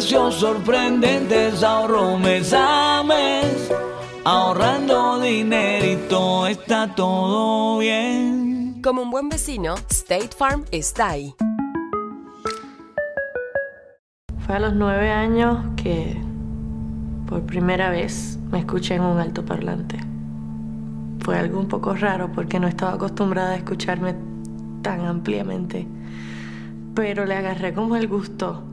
Precios sorprendentes ahorro mes a mes. Ahorrando dinerito está todo bien. Como un buen vecino, State Farm está ahí. Fue a los nueve años que por primera vez me escuché en un altoparlante. Fue algo un poco raro porque no estaba acostumbrada a escucharme tan ampliamente, pero le agarré como el gusto.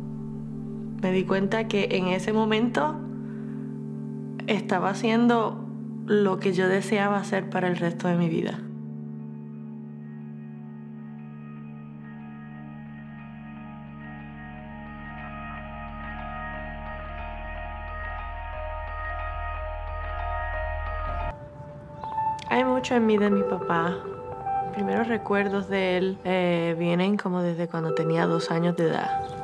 Me di cuenta que en ese momento estaba haciendo lo que yo deseaba hacer para el resto de mi vida. Hay mucho en mí de mi papá. Primeros recuerdos de él eh, vienen como desde cuando tenía dos años de edad.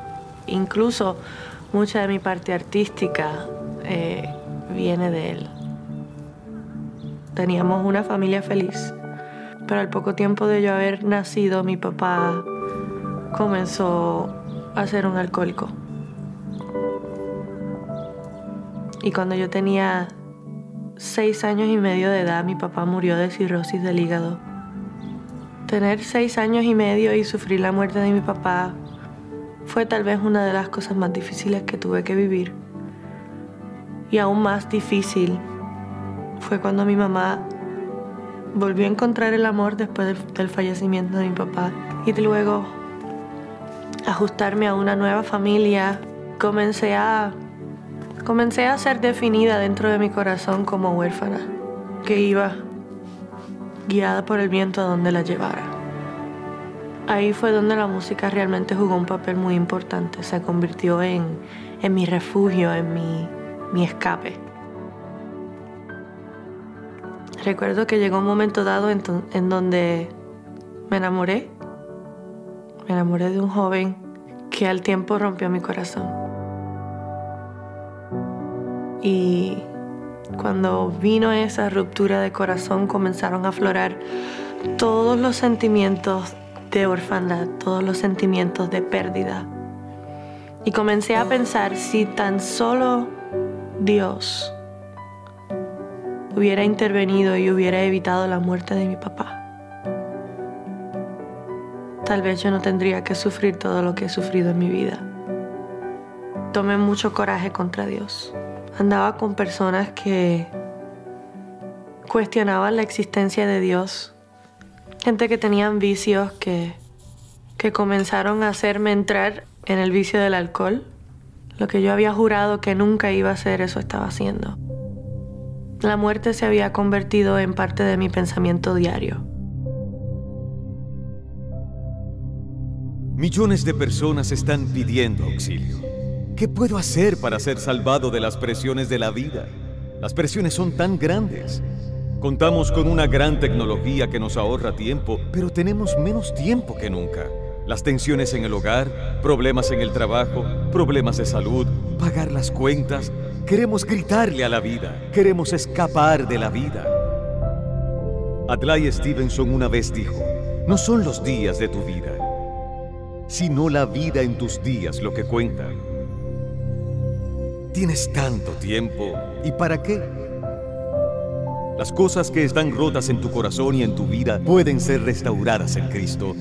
Incluso mucha de mi parte artística eh, viene de él. Teníamos una familia feliz, pero al poco tiempo de yo haber nacido, mi papá comenzó a ser un alcohólico. Y cuando yo tenía seis años y medio de edad, mi papá murió de cirrosis del hígado. Tener seis años y medio y sufrir la muerte de mi papá fue tal vez una de las cosas más difíciles que tuve que vivir. Y aún más difícil fue cuando mi mamá volvió a encontrar el amor después del, fallecimiento de mi papá. Y luego ajustarme a una nueva familia, comencé a Comencé a ser definida dentro de mi corazón como huérfana, que iba guiada por el viento a donde la llevara. Ahí fue donde la música realmente jugó un papel muy importante, se convirtió en, en mi refugio, en mi, mi escape. Recuerdo que llegó un momento dado en, en donde me enamoré, me enamoré de un joven que al tiempo rompió mi corazón. Y cuando vino esa ruptura de corazón comenzaron a aflorar todos los sentimientos de orfandad, todos los sentimientos de pérdida. Y comencé a pensar si tan solo Dios hubiera intervenido y hubiera evitado la muerte de mi papá. Tal vez yo no tendría que sufrir todo lo que he sufrido en mi vida. Tomé mucho coraje contra Dios andaba con personas que cuestionaban la existencia de Dios, gente que tenían vicios que, que comenzaron a hacerme entrar en el vicio del alcohol. Lo que yo había jurado que nunca iba a hacer, eso estaba haciendo. La muerte se había convertido en parte de mi pensamiento diario. Millones de personas están pidiendo auxilio. ¿Qué puedo hacer para ser salvado de las presiones de la vida? Las presiones son tan grandes. Contamos con una gran tecnología que nos ahorra tiempo, pero tenemos menos tiempo que nunca. Las tensiones en el hogar, problemas en el trabajo, problemas de salud, pagar las cuentas. Queremos gritarle a la vida, queremos escapar de la vida. Adlai Stevenson una vez dijo, no son los días de tu vida, sino la vida en tus días lo que cuenta. Tienes tanto tiempo. ¿Y para qué? Las cosas que están rotas en tu corazón y en tu vida pueden ser restauradas en Cristo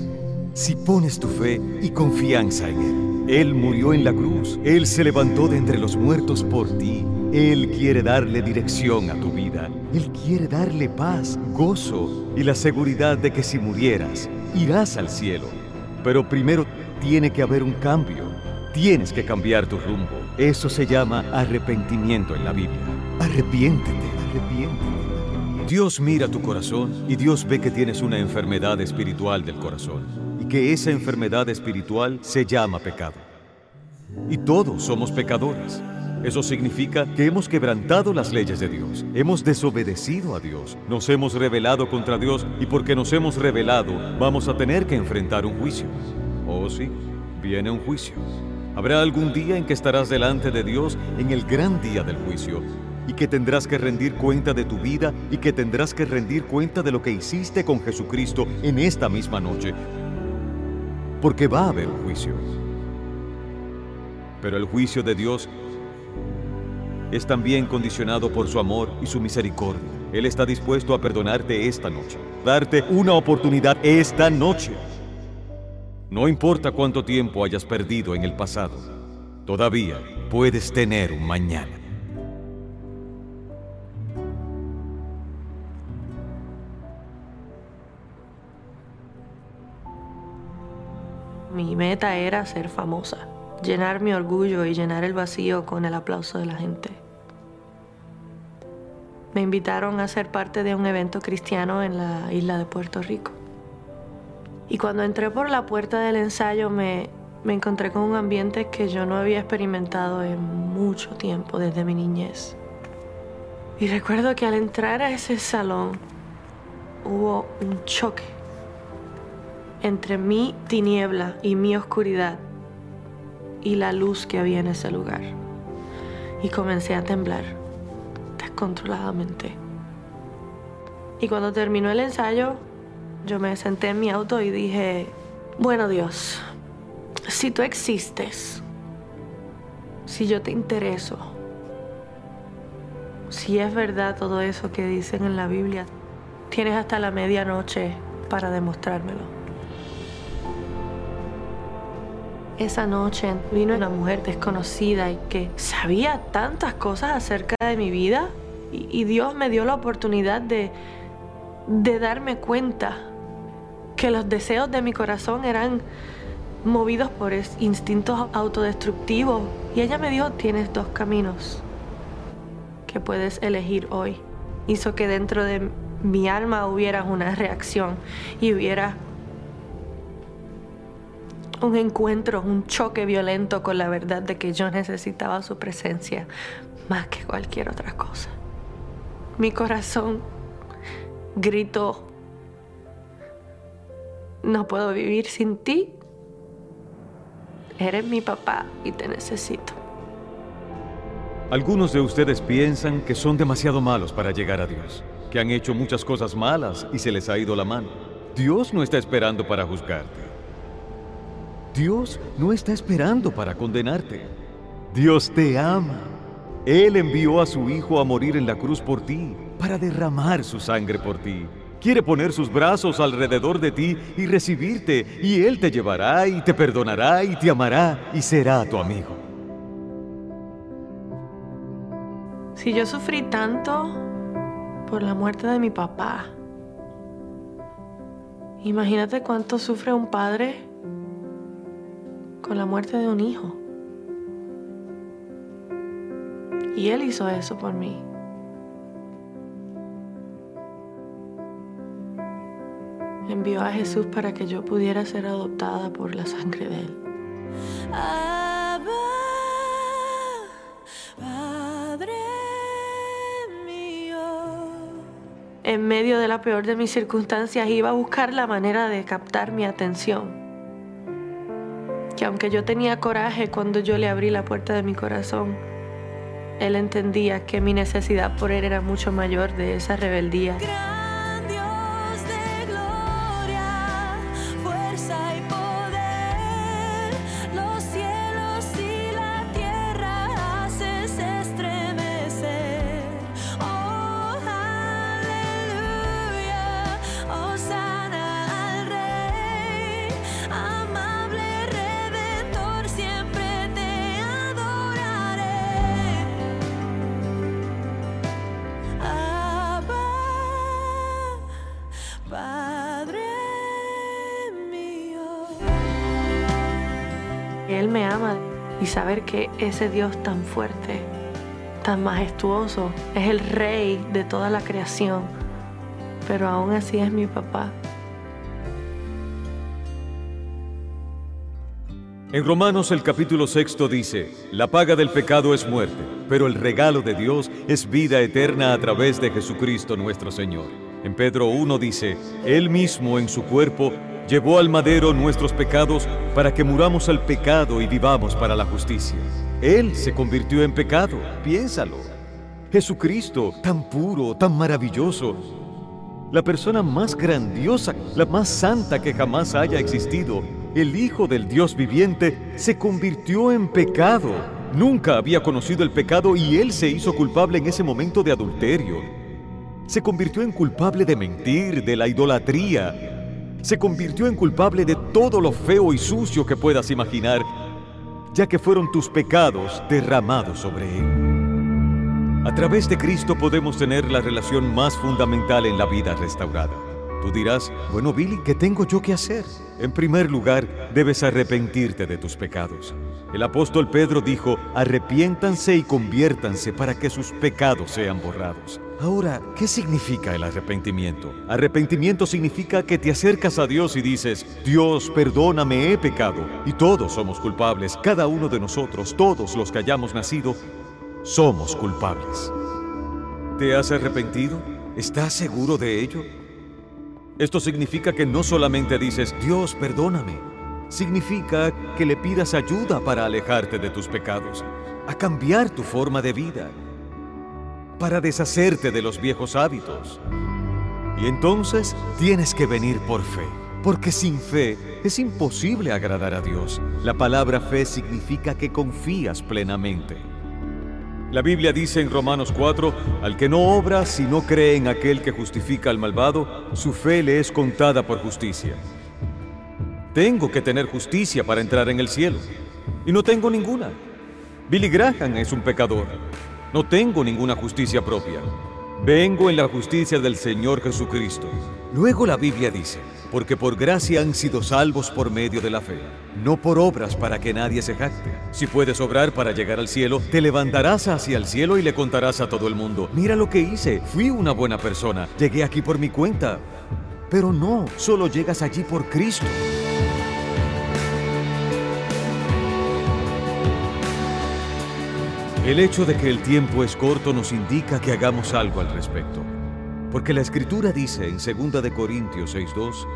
si pones tu fe y confianza en Él. Él murió en la cruz, Él se levantó de entre los muertos por ti. Él quiere darle dirección a tu vida. Él quiere darle paz, gozo y la seguridad de que si murieras, irás al cielo. Pero primero tiene que haber un cambio. Tienes que cambiar tu rumbo. Eso se llama arrepentimiento en la Biblia. Arrepiéntete, arrepiéntete. Dios mira tu corazón y Dios ve que tienes una enfermedad espiritual del corazón y que esa enfermedad espiritual se llama pecado. Y todos somos pecadores. Eso significa que hemos quebrantado las leyes de Dios, hemos desobedecido a Dios, nos hemos rebelado contra Dios y porque nos hemos rebelado vamos a tener que enfrentar un juicio. Oh sí, viene un juicio. Habrá algún día en que estarás delante de Dios en el gran día del juicio y que tendrás que rendir cuenta de tu vida y que tendrás que rendir cuenta de lo que hiciste con Jesucristo en esta misma noche. Porque va a haber juicio. Pero el juicio de Dios es también condicionado por su amor y su misericordia. Él está dispuesto a perdonarte esta noche, darte una oportunidad esta noche. No importa cuánto tiempo hayas perdido en el pasado, todavía puedes tener un mañana. Mi meta era ser famosa, llenar mi orgullo y llenar el vacío con el aplauso de la gente. Me invitaron a ser parte de un evento cristiano en la isla de Puerto Rico. Y cuando entré por la puerta del ensayo me, me encontré con un ambiente que yo no había experimentado en mucho tiempo desde mi niñez. Y recuerdo que al entrar a ese salón hubo un choque entre mi tiniebla y mi oscuridad y la luz que había en ese lugar. Y comencé a temblar descontroladamente. Y cuando terminó el ensayo, yo me senté en mi auto y dije, bueno Dios, si tú existes, si yo te intereso, si es verdad todo eso que dicen en la Biblia, tienes hasta la medianoche para demostrármelo. Esa noche vino una mujer desconocida y que sabía tantas cosas acerca de mi vida y, Dios me dio la oportunidad de, de darme cuenta que los deseos de mi corazón eran movidos por instintos autodestructivos. Y ella me dijo, tienes dos caminos que puedes elegir hoy. Hizo que dentro de mi alma hubiera una reacción y hubiera un encuentro, un choque violento con la verdad de que yo necesitaba su presencia más que cualquier otra cosa. Mi corazón gritó, no puedo vivir sin ti. Eres mi papá y te necesito. Algunos de ustedes piensan que son demasiado malos para llegar a Dios, que han hecho muchas cosas malas y se les ha ido la mano. Dios no está esperando para juzgarte. Dios no está esperando para condenarte. Dios te ama. Él envió a su Hijo a morir en la cruz por ti, para derramar su sangre por ti. Quiere poner sus brazos alrededor de ti y recibirte, y Él te llevará y te perdonará y te amará y será tu amigo. Si yo sufrí tanto por la muerte de mi papá, imagínate cuánto sufre un padre con la muerte de un hijo. Y Él hizo eso por mí. Envió a Jesús para que yo pudiera ser adoptada por la sangre de Él. En medio de la peor de mis circunstancias iba a buscar la manera de captar mi atención que aunque yo tenía coraje cuando yo le abrí la puerta de mi corazón, él entendía que mi necesidad por él era mucho mayor de esa rebeldía. Y saber que ese Dios tan fuerte, tan majestuoso, es el rey de toda la creación, pero aún así es mi papá. En Romanos el capítulo sexto dice, la paga del pecado es muerte, pero el regalo de Dios es vida eterna a través de Jesucristo nuestro Señor. En Pedro 1 dice, Él mismo en su cuerpo llevó al madero nuestros pecados para que muramos al pecado y vivamos para la justicia. Él se convirtió en pecado, piénsalo. Jesucristo, tan puro, tan maravilloso, la persona más grandiosa, la más santa que jamás haya existido, el Hijo del Dios viviente, se convirtió en pecado. Nunca había conocido el pecado y él se hizo culpable en ese momento de adulterio. Se convirtió en culpable de mentir, de la idolatría. Se convirtió en culpable de todo lo feo y sucio que puedas imaginar, ya que fueron tus pecados derramados sobre él. A través de Cristo podemos tener la relación más fundamental en la vida restaurada. Tú dirás, bueno Billy, ¿qué tengo yo que hacer? En primer lugar, debes arrepentirte de tus pecados. El apóstol Pedro dijo, arrepiéntanse y conviértanse para que sus pecados sean borrados. Ahora, ¿qué significa el arrepentimiento? Arrepentimiento significa que te acercas a Dios y dices, Dios, perdóname, he pecado. Y todos somos culpables, cada uno de nosotros, todos los que hayamos nacido, somos culpables. ¿Te has arrepentido? ¿Estás seguro de ello? Esto significa que no solamente dices, Dios, perdóname. Significa que le pidas ayuda para alejarte de tus pecados, a cambiar tu forma de vida, para deshacerte de los viejos hábitos. Y entonces tienes que venir por fe, porque sin fe es imposible agradar a Dios. La palabra fe significa que confías plenamente. La Biblia dice en Romanos 4, al que no obra si no cree en aquel que justifica al malvado, su fe le es contada por justicia. Tengo que tener justicia para entrar en el cielo, y no tengo ninguna. Billy Graham es un pecador. No tengo ninguna justicia propia. Vengo en la justicia del Señor Jesucristo. Luego la Biblia dice, porque por gracia han sido salvos por medio de la fe, no por obras para que nadie se jacte. Si puedes obrar para llegar al cielo, te levantarás hacia el cielo y le contarás a todo el mundo, mira lo que hice, fui una buena persona, llegué aquí por mi cuenta. Pero no, solo llegas allí por Cristo. El hecho de que el tiempo es corto nos indica que hagamos algo al respecto. Porque la escritura dice en 2 de Corintios 6:2,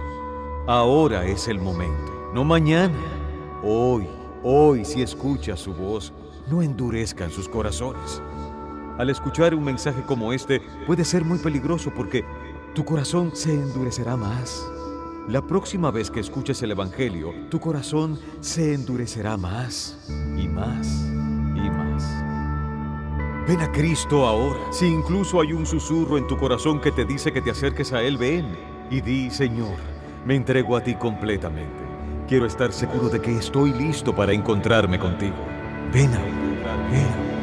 ahora es el momento, no mañana, hoy, hoy si escuchas su voz, no endurezcan sus corazones. Al escuchar un mensaje como este puede ser muy peligroso porque tu corazón se endurecerá más. La próxima vez que escuches el Evangelio, tu corazón se endurecerá más y más y más. Ven a Cristo ahora. Si incluso hay un susurro en tu corazón que te dice que te acerques a Él, ven y di, Señor, me entrego a ti completamente. Quiero estar seguro de que estoy listo para encontrarme contigo. Ven a ven.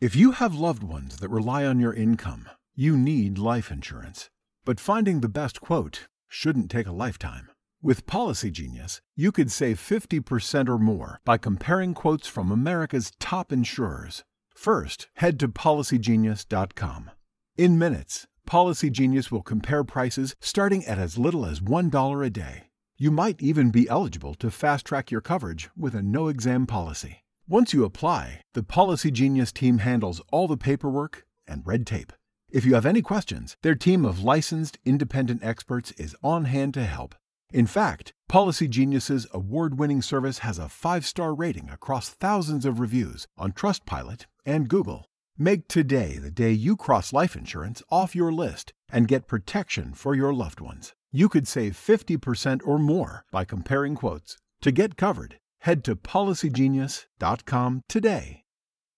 If you have loved ones that rely on your income, you need life insurance. But finding the best quote shouldn't take a lifetime. With Policy Genius, you could save 50% or more by comparing quotes from America's top insurers. First, head to policygenius.com. In minutes, Policy Genius will compare prices starting at as little as $1 a day. You might even be eligible to fast track your coverage with a no exam policy. Once you apply, the Policy Genius team handles all the paperwork and red tape. If you have any questions, their team of licensed independent experts is on hand to help. In fact, Policy Genius's award-winning service has a 5-star rating across thousands of reviews on Trustpilot and Google. Make today the day you cross life insurance off your list and get protection for your loved ones. You could save 50% or more by comparing quotes. To get covered, head to policygenius.com today.